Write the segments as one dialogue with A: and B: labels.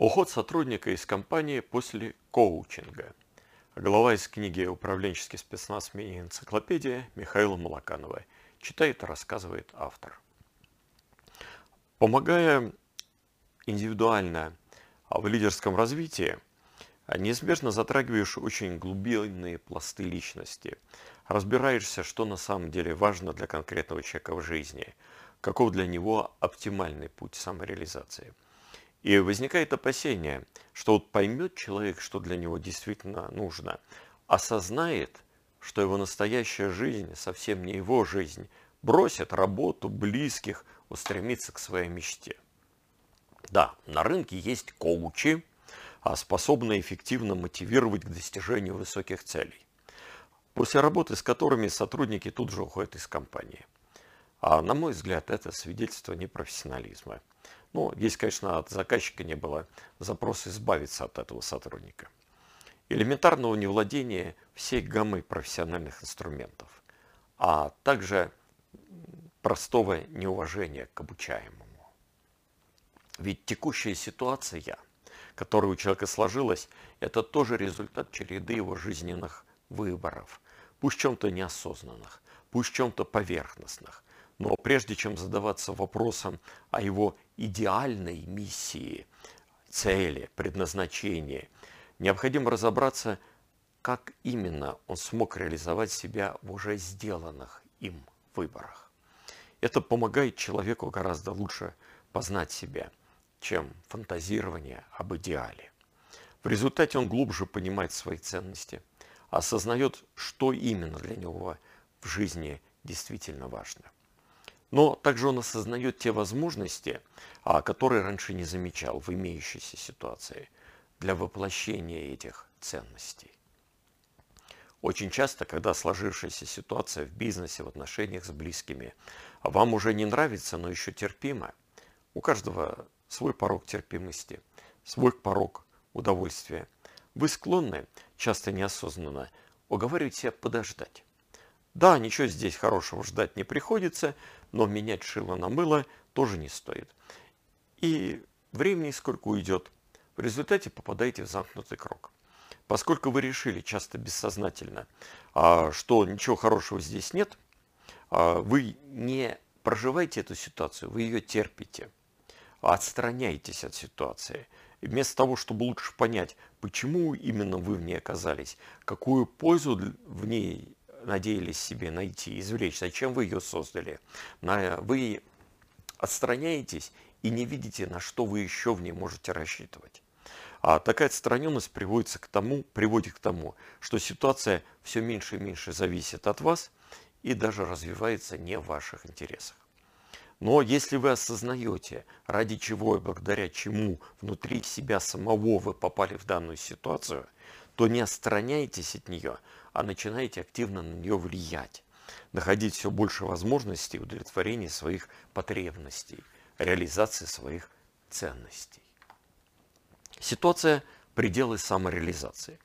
A: Уход сотрудника из компании после коучинга. Глава из книги «Управленческий спецназ. Мини-энциклопедия» Михаила Малаканова. Читает и рассказывает автор. Помогая индивидуально в лидерском развитии, неизбежно затрагиваешь очень глубинные пласты личности. Разбираешься, что на самом деле важно для конкретного человека в жизни, каков для него оптимальный путь самореализации – и возникает опасение, что вот поймет человек, что для него действительно нужно, осознает, что его настоящая жизнь совсем не его жизнь, бросит работу, близких, устремится к своей мечте. Да, на рынке есть коучи, а способные эффективно мотивировать к достижению высоких целей, после работы с которыми сотрудники тут же уходят из компании. А на мой взгляд, это свидетельство непрофессионализма. Ну, здесь, конечно, от заказчика не было запроса избавиться от этого сотрудника. Элементарного невладения всей гаммой профессиональных инструментов, а также простого неуважения к обучаемому. Ведь текущая ситуация, которая у человека сложилась, это тоже результат череды его жизненных выборов, пусть чем-то неосознанных, пусть чем-то поверхностных, но прежде чем задаваться вопросом о его идеальной миссии, цели, предназначении, необходимо разобраться, как именно он смог реализовать себя в уже сделанных им выборах. Это помогает человеку гораздо лучше познать себя, чем фантазирование об идеале. В результате он глубже понимает свои ценности, осознает, что именно для него в жизни действительно важно – но также он осознает те возможности, а, которые раньше не замечал в имеющейся ситуации для воплощения этих ценностей. Очень часто, когда сложившаяся ситуация в бизнесе, в отношениях с близкими, вам уже не нравится, но еще терпимо, у каждого свой порог терпимости, свой порог удовольствия. Вы склонны, часто неосознанно, уговаривать себя подождать. Да, ничего здесь хорошего ждать не приходится, но менять шило на мыло тоже не стоит. И времени сколько уйдет. В результате попадаете в замкнутый круг. Поскольку вы решили часто бессознательно, а, что ничего хорошего здесь нет, а, вы не проживаете эту ситуацию, вы ее терпите, отстраняетесь от ситуации. И вместо того, чтобы лучше понять, почему именно вы в ней оказались, какую пользу в ней надеялись себе найти, извлечь, зачем вы ее создали. Вы отстраняетесь и не видите, на что вы еще в ней можете рассчитывать. А такая отстраненность приводится к тому, приводит к тому, что ситуация все меньше и меньше зависит от вас и даже развивается не в ваших интересах. Но если вы осознаете, ради чего и благодаря чему внутри себя самого вы попали в данную ситуацию, то не отстраняйтесь от нее, а начинаете активно на нее влиять, находить все больше возможностей удовлетворения своих потребностей, реализации своих ценностей. Ситуация – пределы самореализации.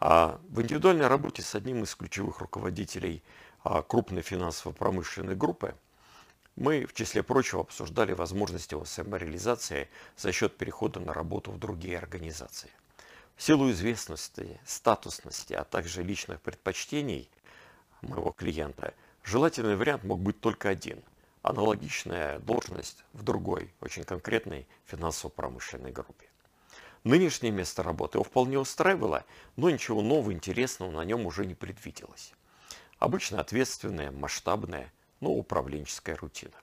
A: А в индивидуальной работе с одним из ключевых руководителей а, крупной финансово-промышленной группы мы, в числе прочего, обсуждали возможности его самореализации за счет перехода на работу в другие организации. Силу известности, статусности, а также личных предпочтений моего клиента, желательный вариант мог быть только один – аналогичная должность в другой, очень конкретной финансово-промышленной группе. Нынешнее место работы его вполне устраивало, но ничего нового, интересного на нем уже не предвиделось. Обычно ответственная, масштабная, но управленческая рутина.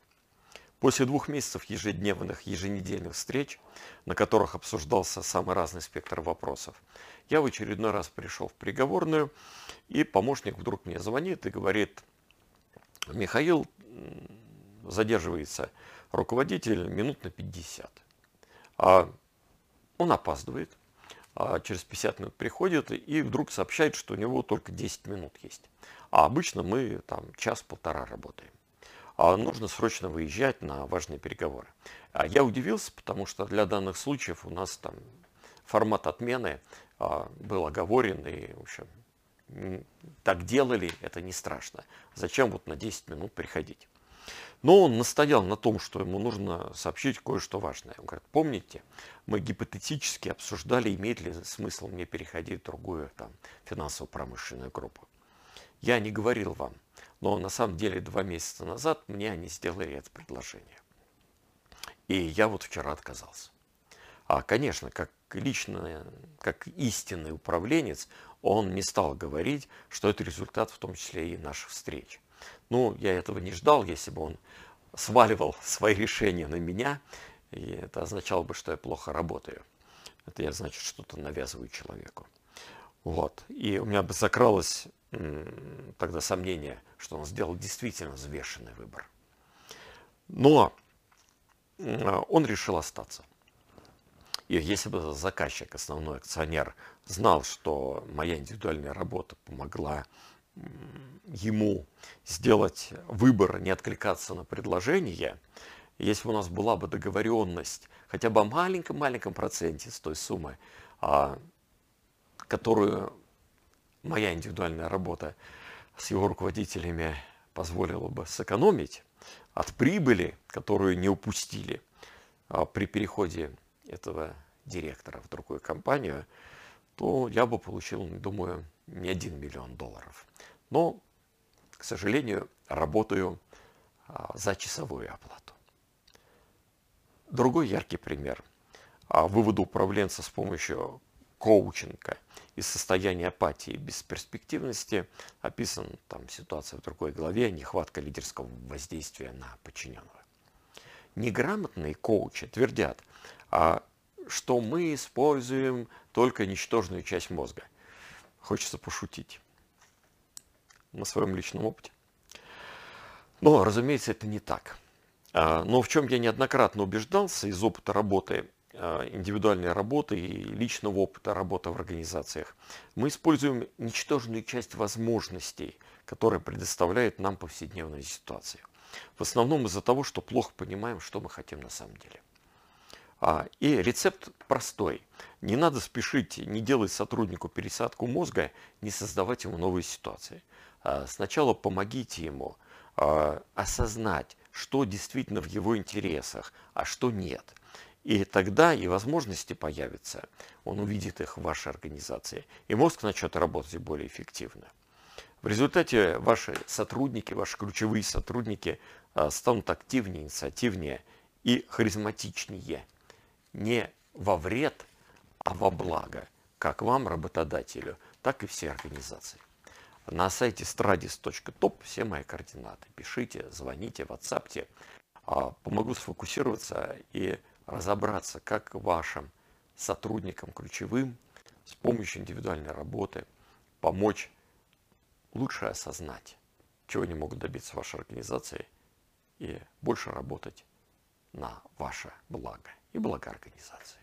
A: После двух месяцев ежедневных, еженедельных встреч, на которых обсуждался самый разный спектр вопросов, я в очередной раз пришел в приговорную, и помощник вдруг мне звонит и говорит, Михаил, задерживается руководитель минут на 50. А он опаздывает, а через 50 минут приходит и вдруг сообщает, что у него только 10 минут есть. А обычно мы там час-полтора работаем нужно срочно выезжать на важные переговоры. А я удивился, потому что для данных случаев у нас там формат отмены а, был оговорен, и, в общем, так делали, это не страшно. Зачем вот на 10 минут приходить? Но он настоял на том, что ему нужно сообщить кое-что важное. Он говорит, помните, мы гипотетически обсуждали, имеет ли смысл мне переходить в другую финансово-промышленную группу. Я не говорил вам, но на самом деле два месяца назад мне они сделали это предложение. И я вот вчера отказался. А, конечно, как лично, как истинный управленец, он не стал говорить, что это результат в том числе и наших встреч. Ну, я этого не ждал, если бы он сваливал свои решения на меня, и это означало бы, что я плохо работаю. Это я, значит, что-то навязываю человеку. Вот. И у меня бы закралось тогда сомнение, что он сделал действительно взвешенный выбор. Но он решил остаться. И если бы заказчик, основной акционер, знал, что моя индивидуальная работа помогла ему сделать выбор, не откликаться на предложение, если бы у нас была бы договоренность хотя бы о маленьком-маленьком проценте с той суммы, а, которую моя индивидуальная работа с его руководителями позволила бы сэкономить от прибыли, которую не упустили а, при переходе этого директора в другую компанию, то я бы получил, думаю, не один миллион долларов. Но, к сожалению, работаю а, за часовую оплату. Другой яркий пример. А, выводу управленца с помощью коучинга из состояния апатии и бесперспективности описан там ситуация в другой главе, нехватка лидерского воздействия на подчиненного. Неграмотные коучи твердят, а, что мы используем только ничтожную часть мозга. Хочется пошутить на своем личном опыте. Но, разумеется, это не так. А, но в чем я неоднократно убеждался из опыта работы, индивидуальной работы и личного опыта работы в организациях, мы используем ничтожную часть возможностей, которые предоставляет нам повседневная ситуация. В основном из-за того, что плохо понимаем, что мы хотим на самом деле. А, и рецепт простой. Не надо спешить, не делать сотруднику пересадку мозга, не создавать ему новые ситуации. А, сначала помогите ему а, осознать, что действительно в его интересах, а что нет. И тогда и возможности появятся. Он увидит их в вашей организации. И мозг начнет работать более эффективно. В результате ваши сотрудники, ваши ключевые сотрудники станут активнее, инициативнее и харизматичнее – не во вред, а во благо, как вам, работодателю, так и всей организации. На сайте stradis.top все мои координаты. Пишите, звоните, ватсапте. А, помогу сфокусироваться и разобраться, как вашим сотрудникам ключевым с помощью индивидуальной работы помочь лучше осознать, чего они могут добиться вашей организации и больше работать на ваше благо и благо организации.